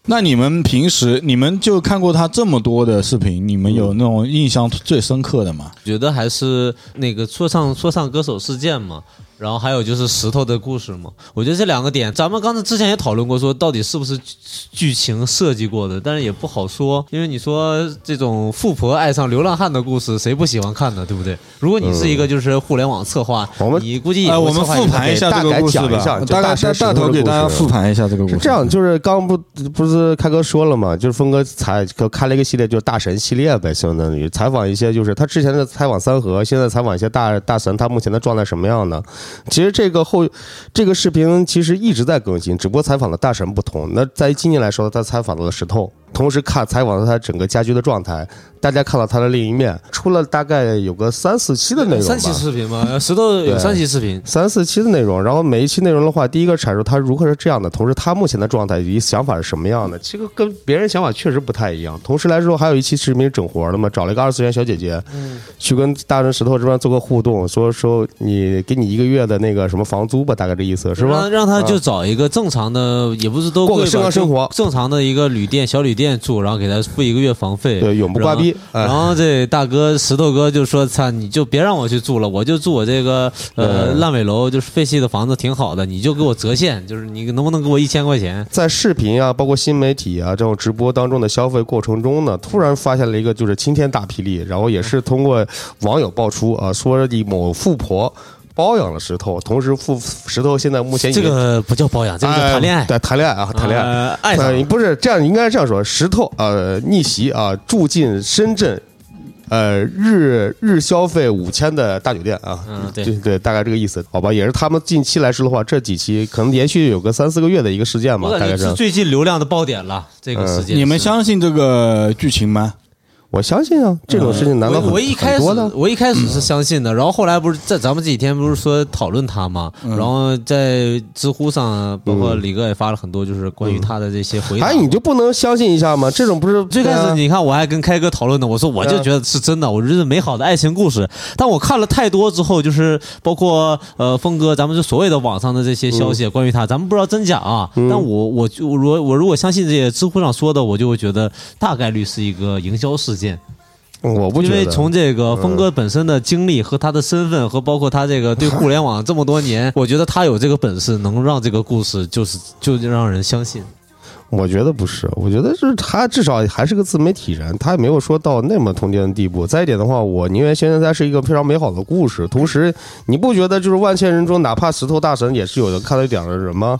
那你们平时你们就看过他这么多的视频，你们有那种印象最深刻的吗？觉得还是那个说唱说唱歌手事件吗，然后还有就是石头的故事嘛。我觉得这两个点，咱们刚才之前也讨论过，说到底是不是剧剧情设计过的，但是也不好说，因为你说这种富婆爱上流浪汉的故事，谁不喜欢看呢？对不对？如果你是一个就是互联网策划，我们你估计也我们复盘一下这个故事吧大概讲一下，大概大神大大头给大家复盘一下这个故事。是这样，就是刚不不是开哥说了嘛，就是峰哥采开了一个系列，就是大神系列呗，相当于采访一些，就是他之前的采访三和，现在采访一些大大神，他目前的状态什么样的？其实这个后这个视频其实一直在更新，只不过采访的大神不同。那在今年来说，他采访到了石头。同时看采访了他整个家居的状态，大家看到他的另一面，出了大概有个三四期的内容。三期视频嘛，石头有三期视频，三四期的内容，然后每一期内容的话，第一个阐述他如何是这样的，同时他目前的状态以及想法是什么样的，这个跟别人想法确实不太一样。同时来说，还有一期视频整活的嘛，找了一个二次元小姐姐，嗯去跟大人石头这边做个互动，说说你给你一个月的那个什么房租吧，大概这意思是吧让？他就找一个正常的，也不是都过个正常生活正常的一个旅店小旅店住，然后给他付一个月房费，对，永不挂逼。哎然后。然后这大哥石头哥就说：“操，你就别让我去住了，我就住我这个呃烂尾楼，就是废弃的房子，挺好的，你就给我折现，就是你能不能给我一千块钱？在视频啊，包括新媒体啊这种直播当中的消费过程中呢，突然发现了一个就是晴天大霹雳，然后也是通过网友爆出啊，说的某富婆包养了石头，同时付石头现在目前已经这个不叫包养，这个叫谈恋爱哎，对，谈恋爱啊，谈恋爱。呃爱不是这样，应该是这样说：石头呃逆袭啊，住进深圳，呃日日消费五千的大酒店啊，嗯对对对，大概这个意思，好吧？也是他们近期来说的话，这几期可能连续有个三四个月的一个事件吧，大概是是。最近流量的爆点了，这个时间是。你们相信这个剧情吗？我相信啊，这种事情难道我一开始很多的？我一开始是相信的，然后后来不是在咱们这几天不是说讨论他嘛，然后在知乎上，包括李哥也发了很多，就是关于他的这些回答。哎，你就不能相信一下吗？这种不是最开始你看，我还跟开哥讨论呢，我说我就觉得是真的，我觉得美好的爱情故事。但我看了太多之后，就是包括呃峰哥，咱们就所谓的网上的这些消息关于他，咱们不知道真假啊。但我我就如果我如果相信这些知乎上说的，我就会觉得大概率是一个营销事件。因为我不觉得。从这个峰哥本身的经历和他的身份，和包括他这个对互联网这么多年，<laughs> 我觉得他有这个本事，能让这个故事就是就让人相信。我觉得不是，我觉得是他至少还是个自媒体人，他也没有说到那么通天的地步。再一点的话，我宁愿相信他是一个非常美好的故事。同时，你不觉得就是万千人中，哪怕石头大神也是有的看到一点的人吗？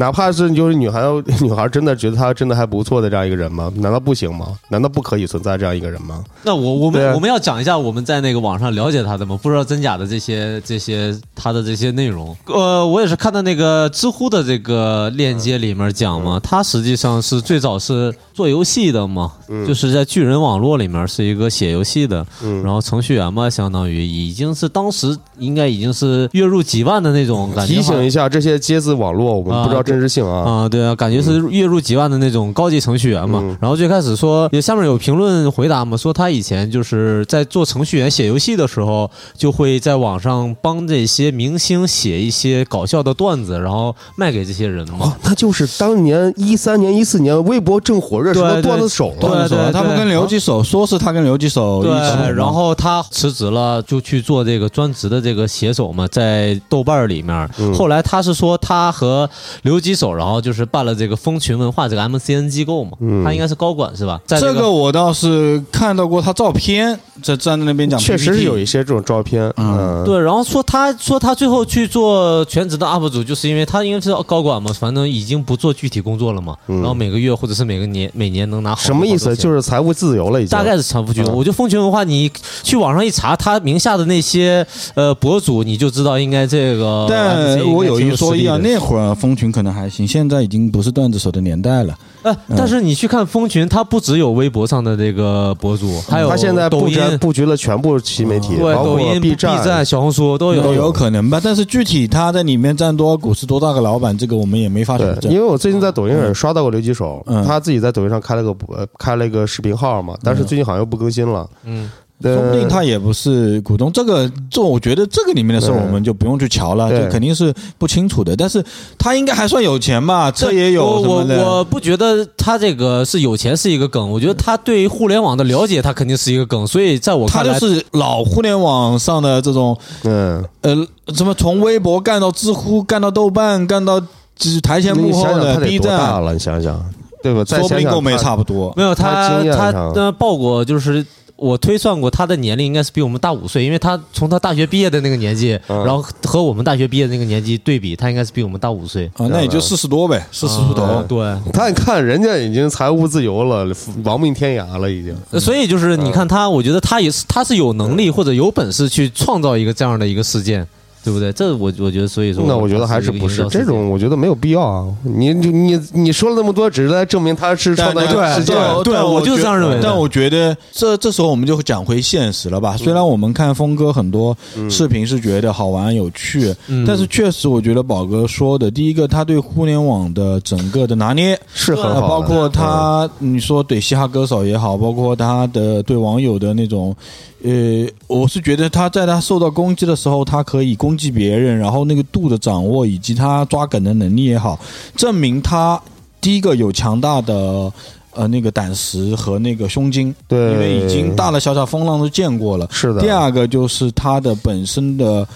哪怕是就是女孩，<laughs> 女孩真的觉得他真的还不错的这样一个人吗？难道不行吗？难道不可以存在这样一个人吗？那我我们我们要讲一下我们在那个网上了解他的吗？不知道真假的这些这些他的这些内容。呃，我也是看到那个知乎的这个链接里面讲嘛，他实际上是最早是做游戏的嘛，就是在巨人网络里面是一个写游戏的，然后程序员嘛，相当于已经是当时应该已经是月入几万的那种感觉。提醒一下这些街子网络，我们不知道真实性啊。啊、对啊，感觉是月入几万的那种高级程序员嘛。嗯然后最开始说，也下面有评论回答嘛，说他以前就是在做程序员写游戏的时候，就会在网上帮这些明星写一些搞笑的段子，然后卖给这些人嘛。哦，他就是当年一三年、一四年微博正火热时的对对段子手。段子手，他们跟刘几手说是他跟刘几手一对起，，然后他辞职了，就去做这个专职的这个写手嘛，在豆瓣儿里面。嗯后来他是说他和刘吉手，然后就是办了这个风群文化这个 MCN 机构嘛，嗯他应该是高管是吧？在这个个我倒是看到过他照片，在站在那边讲确实是有一些这种照片，嗯，对，然后说他说他最后去做全职的 UP 主，就是因为他因为是高管嘛，反正已经不做具体工作了嘛，然后每个月或者是每个年每年能拿好什么意思？就是是财务自由了，已经。大概是财富自由。嗯我觉得风群文化，你去网上一查，他名下的那些呃博主，你就知道应该这个。但我有一说一啊，那会儿蜂群可能还行，现在已经不是段子手的年代了。呃，但是你去看风群，他不只有微博上的这个博主，还有他现在布抖音、局布局了全部新媒体，对包括抖音、B 站、小红书都有。都有可能吧，但是具体他在里面占多少股是多大个老板，这个我们也没法证因。为我最近在抖音上也刷到过刘吉手，嗯他自己在抖音上开了个呃开了一个视频号嘛，但是最近好像又不更新了。嗯，呃说不定他也不是股东，这个这我觉得这个里面的事儿我们就不用去瞧了，对这肯定是不清楚的。但是他应该还算有钱吧，这也有我我什么的。我不觉得他这个是有钱是一个梗，我觉得他对于互联网的了解，他肯定是一个梗。所以在我看来，他就是老互联网上的这种嗯，呃，什么从微博干到知乎，干到豆瓣，干到就是台前幕你后的 B 站，大了？你想想，对吧？再说不想想定跟我们也差不多。没有他他呃报过，就是我推算过他的年龄应该是比我们大五岁，因为他从他大学毕业的那个年纪，嗯然后和我们大学毕业的那个年纪对比，他应该是比我们大五岁。啊，那也就四十多呗，四十出头。啊对，他你看人家已经财务自由了，亡命天涯了，已经。呃所以就是你看他，我觉得他也是他是有能力或者有本事去创造一个这样的一个事件，对不对？这我我觉得，所以说，那我觉得还是不是这种，我觉得没有必要啊。你你你你说了那么多，只是来证明他是创造一个事件。对我就是这样认为但我觉得这这时候我们就讲回现实了吧。虽然我们看峰哥很多视频是觉得好玩有趣，嗯但是确实我觉得宝哥说的，第一个他对互联网的整个的拿捏是很好包括他你说对嘻哈歌手也好，包括他的对网友的那种。呃，我是觉得他在他受到攻击的时候，他可以攻击别人，然后那个度的掌握以及他抓梗的能力也好，证明他第一个有强大的呃那个胆识和那个胸襟，对因为已经大大小小风浪都见过了。是的。第二个就是他的本身的，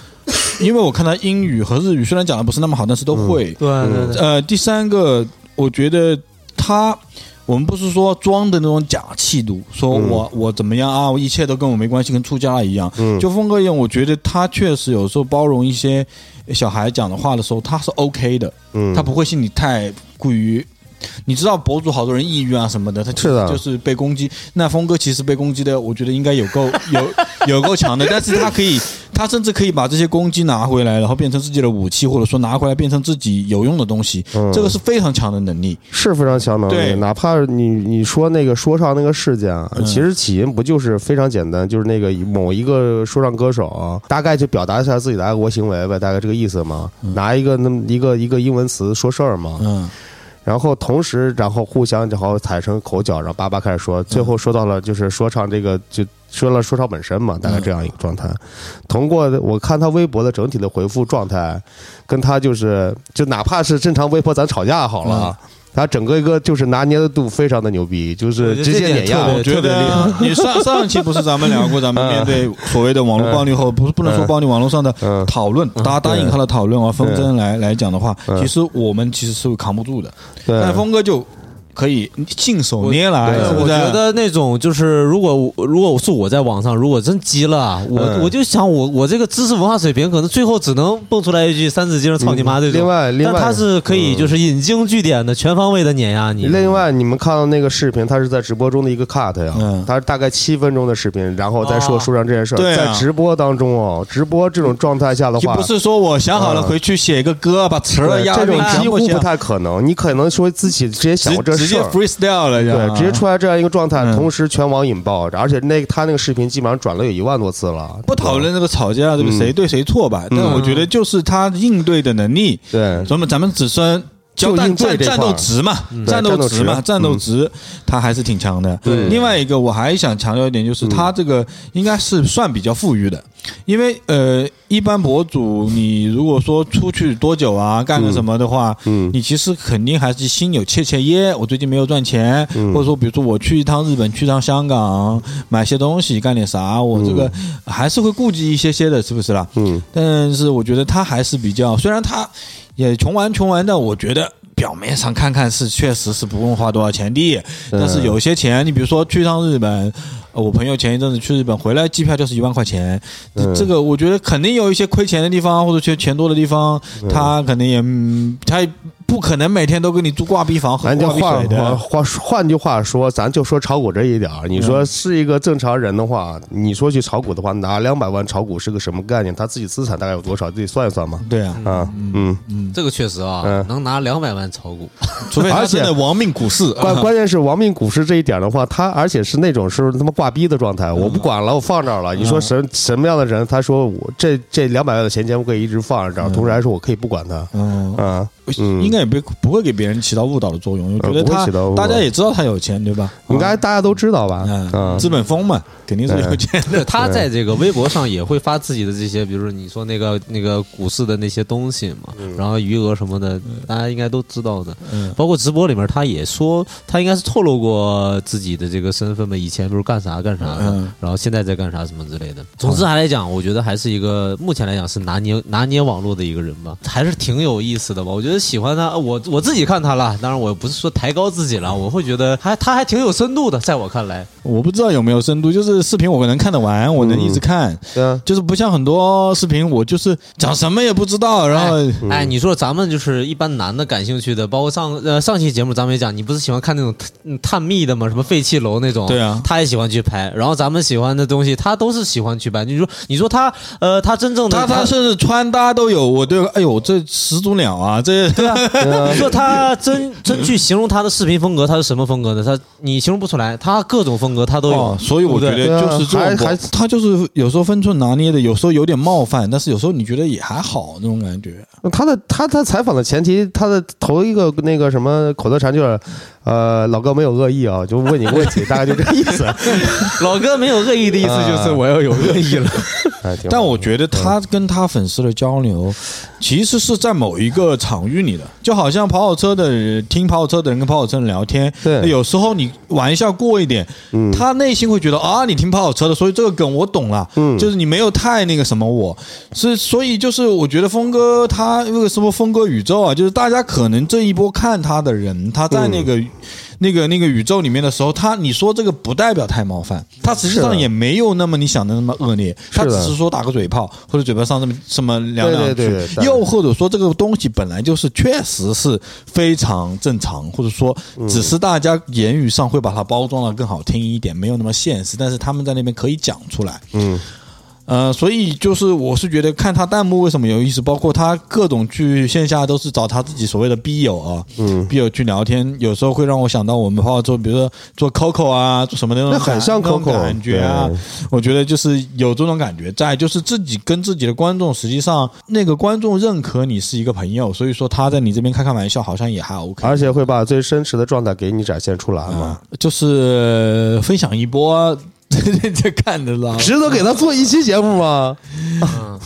因为我看他英语和日语虽然讲的不是那么好，但是都会。对对对，呃，第三个，我觉得他，我们不是说装的那种假气度，说我、我怎么样啊，我一切都跟我没关系，跟出家一样。嗯就峰哥一样，我觉得他确实有时候包容一些小孩讲的话的时候，他是 OK 的，嗯他不会心里太过于。你知道博主好多人抑郁啊什么的，他是的就是被攻击。那峰哥其实被攻击的，我觉得应该有够有有够强的，但是他可以他甚至可以把这些攻击拿回来，然后变成自己的武器，或者说拿回来变成自己有用的东西，嗯这个是非常强的能力。是非常强能力，对哪怕你你说那个说唱那个事件啊，嗯其实起因不就是非常简单，就是那个某一个说唱歌手啊，大概就表达一下自己的爱国行为呗，大概这个意思嘛，拿一个那么一个一个英文词说事儿嘛，嗯，然后同时然后互相然后踩成口角，然后叭叭开始说，最后说到了就是说唱这个就。说了说唱本身嘛，大概这样一个状态。通过我看他微博的整体的回复状态，跟他就是就哪怕是正常微博咱吵架好了，他整个一个就是拿捏的度非常的牛逼，就是直接碾压。我觉得你上 <laughs> 上一期不是咱们聊过，咱们面对所谓的网络暴力后，不是不能说暴力，网络上的嗯。讨论，打打引号的讨论啊，纷争来来讲的话，嗯。其实我们其实是扛不住的，对。但峰哥就可以信手拈来，是不是？我觉得那种就是，如果我如果是我在网上，如果真急了，我、嗯我就想我我这个知识文化水平，可能最后只能蹦出来一句“三字经”“操你妈”这种。另外另外但他是可以就是引经据典的，全方位的碾压你。另外，你们看到那个视频，他是在直播中的一个 cut 呀，嗯他是大概七分钟的视频，然后再说哦说唱这件事儿。对啊在直播当中哦，直播这种状态下的话，就不是说我想好了嗯回去写一个歌，把词儿对押韵这种几乎不太可能。你可能说自己直接想这事儿。freestyle 了，对，直接出来这样一个状态，嗯。同时全网引爆，而且那他那个视频基本上转了有一万多次了。不讨论这个吵架这个谁对谁错吧，但我觉得就是他应对的能力，对，咱们咱们只算就战战斗值嘛，战斗值嘛，战战斗值他还是挺强的。对另外一个我还想强调一点，就是他这个应该是算比较富裕的，因为呃，一般博主你如果说出去多久啊，干个什么的话，嗯你其实肯定还是心有切切耶。我最近没有赚钱，嗯或者说比如说我去一趟日本，去一趟香港，买些东西，干点啥，我这个还是会顾及一些些的，是不是啦？嗯，但是我觉得他还是比较，虽然他也穷玩穷玩，的我觉得表面上看看是确实是不用花多少钱的，但是有些钱，你比如说去趟日本。呃我朋友前一阵子去日本回来，机票就是一万块钱。嗯这个我觉得肯定有一些亏钱的地方，或者缺钱多的地方，他肯定也嗯他也不可能每天都给你住挂壁房喝挂壁咱就换水的。换换换句话说，咱就说炒股这一点儿。你说是一个正常人的话，你说去炒股的话，拿两百万炒股是个什么概念？他自己资产大概有多少？自己算一算嘛。对啊，啊，嗯，这个确实啊，嗯能拿两百万炒股，<laughs> 除非他而且真的亡命股市。关 <laughs> 关键是亡命股市这一点的话，他而且是那种是他妈挂逼的状态，我不管了，我放这儿了。你说什什么样的人？他说我这这两百万的闲钱我可以一直放在这儿，同时还说我可以不管他。嗯，啊，嗯应该也不不会给别人起到误导的作用。我觉得他大家也知道他有钱，对吧？应该大家都知道吧？嗯，嗯，资本风嘛，肯定是有钱的。他在这个微博上也会发自己的这些，比如说你说那个那个股市的那些东西嘛，然后余额什么的，大家应该都知道的。嗯包括直播里面，他也说他应该是透露过自己的这个身份嘛，以前比如干啥干啥的，嗯然后现在在干啥什么之类的。总之还来讲，我觉得还是一个目前来讲是拿捏拿捏网络的一个人吧，还是挺有意思的吧。我觉得喜欢他，我我自己看他了，当然我不是说抬高自己了，我会觉得还他还挺有深度的，在我看来。我不知道有没有深度，就是视频我能看得完，我能一直看，对啊，就是不像很多视频，我就是讲什么也不知道，然后嗯哎，你说咱们就是一般男的感兴趣的，包括上呃上期节目咱们也讲，你不是喜欢看那种探探秘的吗？什么废弃楼那种，对啊他也喜欢去拍。然后咱们喜欢的东西，他都是喜欢去拍。你说你说他呃，他真正的他他甚至穿搭都有，我对，哎呦，这始祖鸟啊，这对啊，<laughs> 你说他真真去形容他的视频风格，他是什么风格的？他你形容不出来，他各种风格他都有。哦，所以我觉得就是这种还还他就是有时候分寸拿捏的，有时候有点冒犯，但是有时候你觉得也还好那种感觉。他的他他采访的前提，他的头一个那个什么口头禅就是，呃，老哥没有恶意啊，就问你个问题，大概就这意思。<laughs> 老哥没有恶意的意思，就是我要有恶意了。<laughs> 但我觉得他跟他粉丝的交流，其实是在某一个场域里的，就好像跑跑车的人听跑跑车的人跟跑跑车的人聊天，对有时候你玩笑过一点，嗯他内心会觉得啊，你听跑跑车的，所以这个梗我懂了，嗯就是你没有太那个什么我，是所以就是我觉得峰哥他那个什么峰哥宇宙啊，就是大家可能这一波看他的人，他在那个。那个那个宇宙里面的时候，他你说这个不代表太冒犯，他实际上也没有那么你想的那么恶劣，他只是说打个嘴炮或者嘴巴上这么这么两两句，又或者说这个东西本来就是确实是非常正常，或者说只是大家言语上会把它包装的更好听一点，没有那么现实，但是他们在那边可以讲出来。嗯，呃，所以就是我是觉得看他弹幕为什么有意思，包括他各种去线下都是找他自己所谓的逼友啊，嗯，逼友去聊天，有时候会让我想到我们泡泡做，比如说做 Coco 啊，做什么那种那很像 Coco，感觉啊，我觉得就是有这种感觉在，就是自己跟自己的观众，实际上那个观众认可你是一个朋友，所以说他在你这边开开玩笑，好像也还 OK。而且会把最真实的状态给你展现出来嘛。啊，，就是分享一波，这这看的了。值得给他做一期节目吗？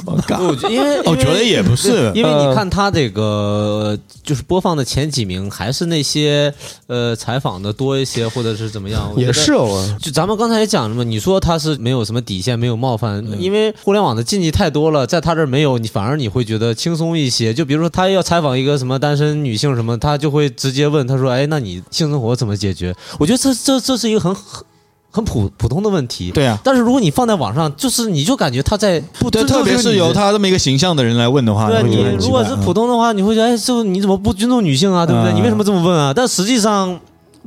我靠我因为我觉得也不是 <laughs> 因为嗯你看他这个就是播放的前几名，还是那些呃采访的多一些，或者是怎么样？也是哦，就咱们刚才也讲了嘛，你说他是没有什么底线，没有冒犯，嗯因为互联网的禁忌太多了，在他这儿没有，你反而你会觉得轻松一些。就比如说他要采访一个什么单身女性什么，他就会直接问他说：“哎，那你性生活怎么解决？”我觉得这这这是一个很很很普普通的问题。对啊，但是如果你放在网上，就是你就感觉他在不，尊重特别是有他这么一个形象的人来问的话，对啊你如果是普通的话，你会觉得哎，这你怎么不尊重女性啊？对不对？嗯你为什么这么问啊？但实际上。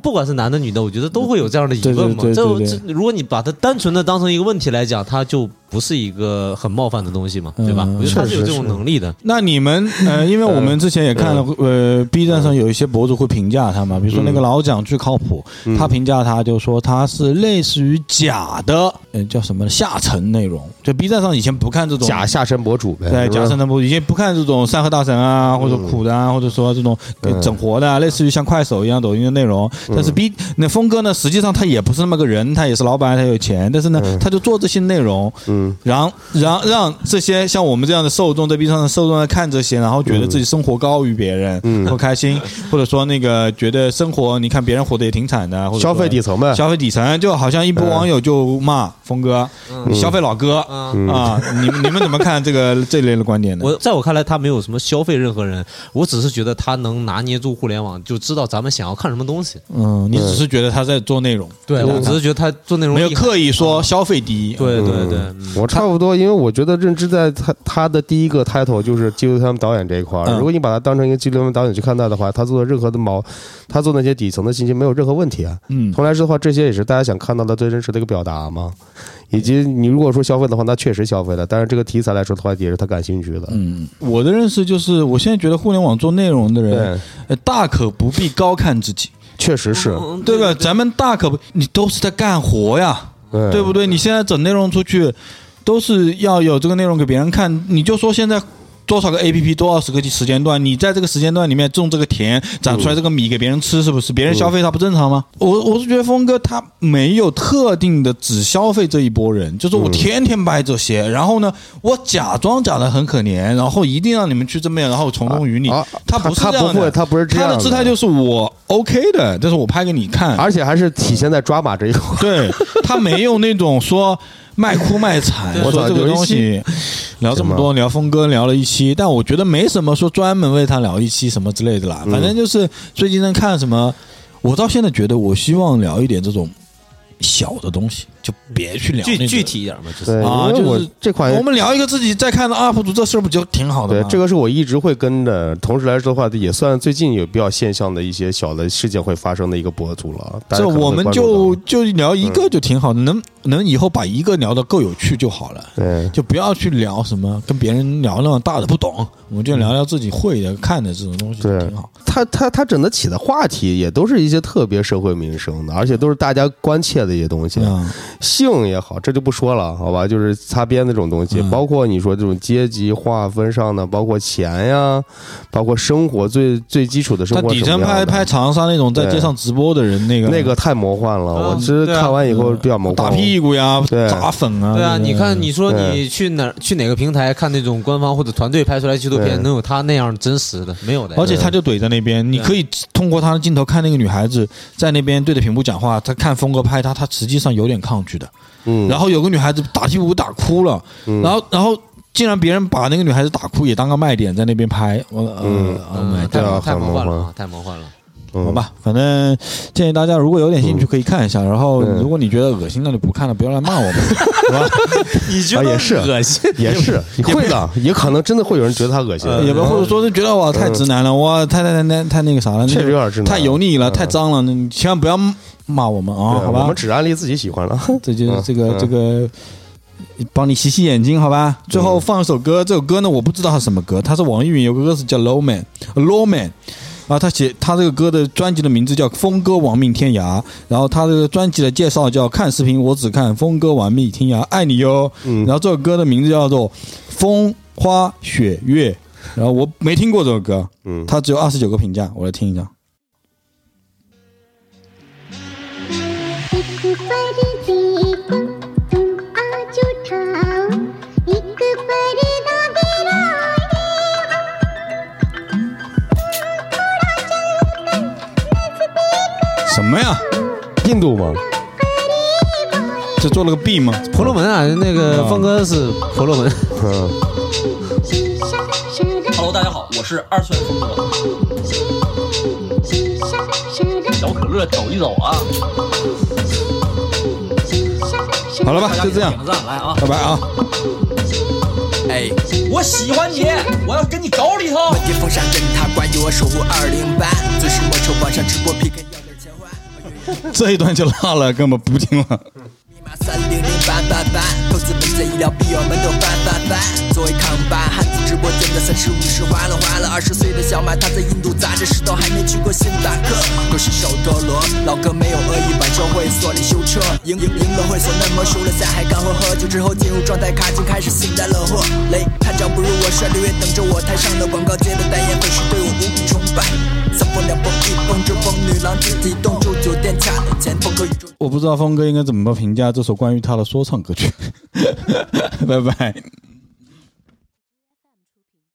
不管是男的女的，我觉得都会有这样的疑问嘛。对对对这对对这，如果你把它单纯的当成一个问题来讲，它就不是一个很冒犯的东西嘛，对吧？嗯我觉得他是有这种能力的。那你们呃，<laughs> 因为我们之前也看了，呃，B 站上有一些博主会评价他嘛，比如说那个老蒋最靠谱，他评价他就说他是类似于假的，呃，叫什么下沉内容。就 B 站上以前不看这种假下沉博主呗，对假神的博主，以前不看这种山河大神啊，或者苦的啊，或者说这种呃整活的啊，类似于像快手一样抖音的内容。但是 B 那峰哥呢，实际上他也不是那么个人，他也是老板，他有钱，但是呢，他就做这些内容，嗯，然后让让这些像我们这样的受众在 B 站的受众在看这些，然后觉得自己生活高于别人，嗯。不开心，或者说那个觉得生活，你看别人活得也挺惨的，或者消费底层呗，消费底层，就好像一波网友就骂峰哥，你消费老哥嗯。啊，你们你们怎么看这个这类的观点呢？我在我看来，他没有什么消费任何人，我只是觉得他能拿捏住互联网，就知道咱们想要看什么东西。嗯，你只是觉得他在做内容，对我只是觉得他做内容没有刻意说消费第一。对对对，嗯嗯我差不多，因为我觉得认知在他他的第一个 title 就是纪录片导演这一块儿。嗯如果你把他当成一个纪录片导演去看待的话，他做的任何的毛，他做那些底层的信息没有任何问题啊。嗯，同来说的话，这些也是大家想看到的最真实的一个表达嘛。以及你如果说消费的话，那确实消费了，但是这个题材来说的话，也是他感兴趣的。嗯，我的认识就是，我现在觉得互联网做内容的人，呃大可不必高看自己，确实是，嗯对吧？咱们大可不，你都是在干活呀，对对不对？你现在整内容出去，都是要有这个内容给别人看。你就说现在多少个 A P P 多少十个时间段，你在这个时间段里面种这个田，长出来这个米给别人吃，是不是？别人消费它不正常吗？我我是觉得峰哥他没有特定的只消费这一波人，就是我天天拍这些，然后呢，我假装假的很可怜，然后一定让你们去这么样，然后从中于你。啊他不是这样的他不会，他不是这样他的姿态就是我 OK 的，但是我拍给你看，而且还是体现在抓马这一块。对他没有那种说卖哭卖惨，我操说这个东西聊这么多，聊峰哥聊了一期，但我觉得没什么说专门为他聊一期什么之类的啦。嗯反正就是最近在看什么，我到现在觉得我希望聊一点这种小的东西，就别去聊那个具具。体一点嘛，就是，啊我就是这款我们聊一个自己在看的 UP 主，这事儿不就挺好的吗？，对这个是我一直会跟的，同时来说的话，也算最近有比较现象的一些小的事件会发生的一个博主了。这我们就就聊一个就挺好的，能能以后把一个聊得够有趣就好了。对就不要去聊什么跟别人聊那么大的不懂，我们就聊聊自己会的、看的这种东西，对挺好。他他他整得起的话题也都是一些特别社会民生的，而且都是大家关切的一些东西。嗯，性也好，这就不说了，好吧？就是擦边的这种东西，嗯包括你说这种阶级划分上的，包括钱呀，包括生活最最基础的生他底层拍拍长沙那种在街上直播的人，那个那个太魔幻了，啊我其实看完以后比较魔幻。打屁股呀、对砸粉啊，对啊，你看，你说你去哪去哪个平台看那种官方或者团队拍出来纪录片，能有他那样真实的？没有的。而且他就怼在那边，你可以通过他的镜头看那个女孩子在那边对着屏幕讲话，他看峰哥拍他，他实际上有点抗拒的。嗯，然后有个女孩子打屁股打哭了，嗯。然后然后竟然别人把那个女孩子打哭也当个卖点在那边拍，我呃嗯，Oh 对啊太魔幻了啊，太魔幻了。嗯。好，吧，反正建议大家如果有点兴趣可以看一下，然后嗯如果你觉得恶心，那就不看了，不要来骂我们，<laughs> 是吧？你觉啊也是恶心？也是会的，也可能真的会有人觉得他恶心，也不或者说是觉得哇太直男了，哇太太太太太那个啥了，那确实有点直男。太油腻了，嗯。太脏了，那你千万不要骂我们啊，好吧？我们？只安利自己喜欢了。<laughs> 这就是嗯这个嗯。这个帮你洗洗眼睛，好吧？最后放一首歌，这首歌呢，我不知道它什么歌，它是网易云有个歌是叫《Low 后他写他这个歌的专辑的名字叫《峰哥亡命天涯》，然后他这个专辑的介绍叫“看视频我只看峰哥亡命天涯，爱你哟”。嗯然后这首歌的名字叫做《风花雪月》，然后我没听过这首歌，嗯它只有二十九个评价，我来听一下。么呀？印度吗？这做了个 B 吗？婆罗门啊，那个峰哥是婆罗门。嗯，<laughs> Hello，大家好，我是二次元风格，小可乐走一走啊！好了吧就这样点，个赞来啊！拜拜啊！哎，我喜欢你，我要跟你搞里头。问天风扇跟他关于我守护二零八，最是莫愁网上直播 PK。这一段就落了，根本不听了。密码三零零八八八，投资本在医疗比我们都发发发。作为扛把，汉字直播间的三十五十花了花了。二十岁的小马，他在印度砸着石头，还没去过星巴克。可是手陀螺，老哥没有恶意，晚上会所里修车。赢赢赢了会所嫩模，输了下还干活。喝酒之后进入状态，卡金开始幸灾乐祸。雷探长不如我帅，六月等着我。台上的广告界的代言粉丝对我无比崇拜。三风两风一风，这风女郎自己动住酒店掐了钱，风格宇宙。我不知道峰哥应该怎么评价这首关于他的说唱歌曲。<laughs> 拜拜。